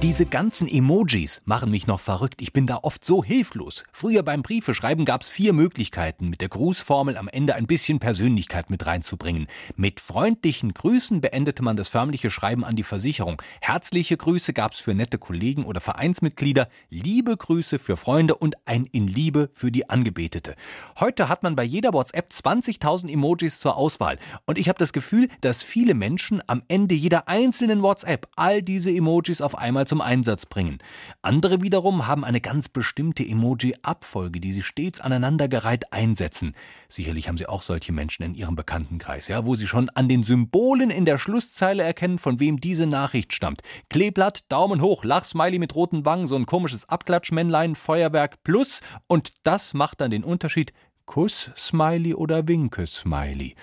Diese ganzen Emojis machen mich noch verrückt. Ich bin da oft so hilflos. Früher beim Briefeschreiben gab es vier Möglichkeiten, mit der Grußformel am Ende ein bisschen Persönlichkeit mit reinzubringen. Mit freundlichen Grüßen beendete man das förmliche Schreiben an die Versicherung. Herzliche Grüße gab es für nette Kollegen oder Vereinsmitglieder, liebe Grüße für Freunde und ein in Liebe für die Angebetete. Heute hat man bei jeder WhatsApp 20.000 Emojis zur Auswahl. Und ich habe das Gefühl, dass viele Menschen am Ende jeder einzelnen WhatsApp all diese Emojis auf einmal zum Einsatz bringen. Andere wiederum haben eine ganz bestimmte Emoji-Abfolge, die sie stets aneinandergereiht einsetzen. Sicherlich haben sie auch solche Menschen in ihrem Bekanntenkreis, ja, wo sie schon an den Symbolen in der Schlusszeile erkennen, von wem diese Nachricht stammt. Kleeblatt, Daumen hoch, Lachsmiley mit roten Wangen, so ein komisches Abklatschmännlein, Feuerwerk plus und das macht dann den Unterschied Kuss-Smiley oder Winke-Smiley.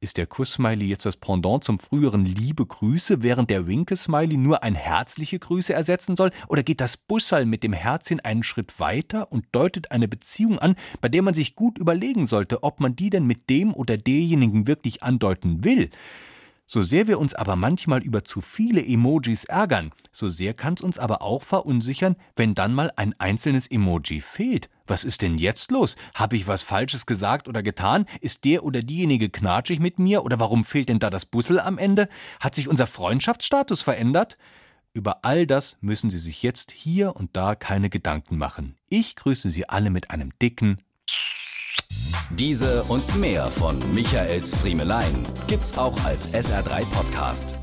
Ist der Kuss-Smiley jetzt das Pendant zum früheren Liebe Grüße, während der Winke-Smiley nur ein herzliche Grüße ersetzen soll? Oder geht das Bussal mit dem Herzchen einen Schritt weiter und deutet eine Beziehung an, bei der man sich gut überlegen sollte, ob man die denn mit dem oder derjenigen wirklich andeuten will? So sehr wir uns aber manchmal über zu viele Emojis ärgern, so sehr kann es uns aber auch verunsichern, wenn dann mal ein einzelnes Emoji fehlt. Was ist denn jetzt los? Habe ich was Falsches gesagt oder getan? Ist der oder diejenige knatschig mit mir? Oder warum fehlt denn da das Bussel am Ende? Hat sich unser Freundschaftsstatus verändert? Über all das müssen Sie sich jetzt hier und da keine Gedanken machen. Ich grüße Sie alle mit einem dicken Diese und mehr von Michaels Friemelein gibt's auch als SR3 Podcast.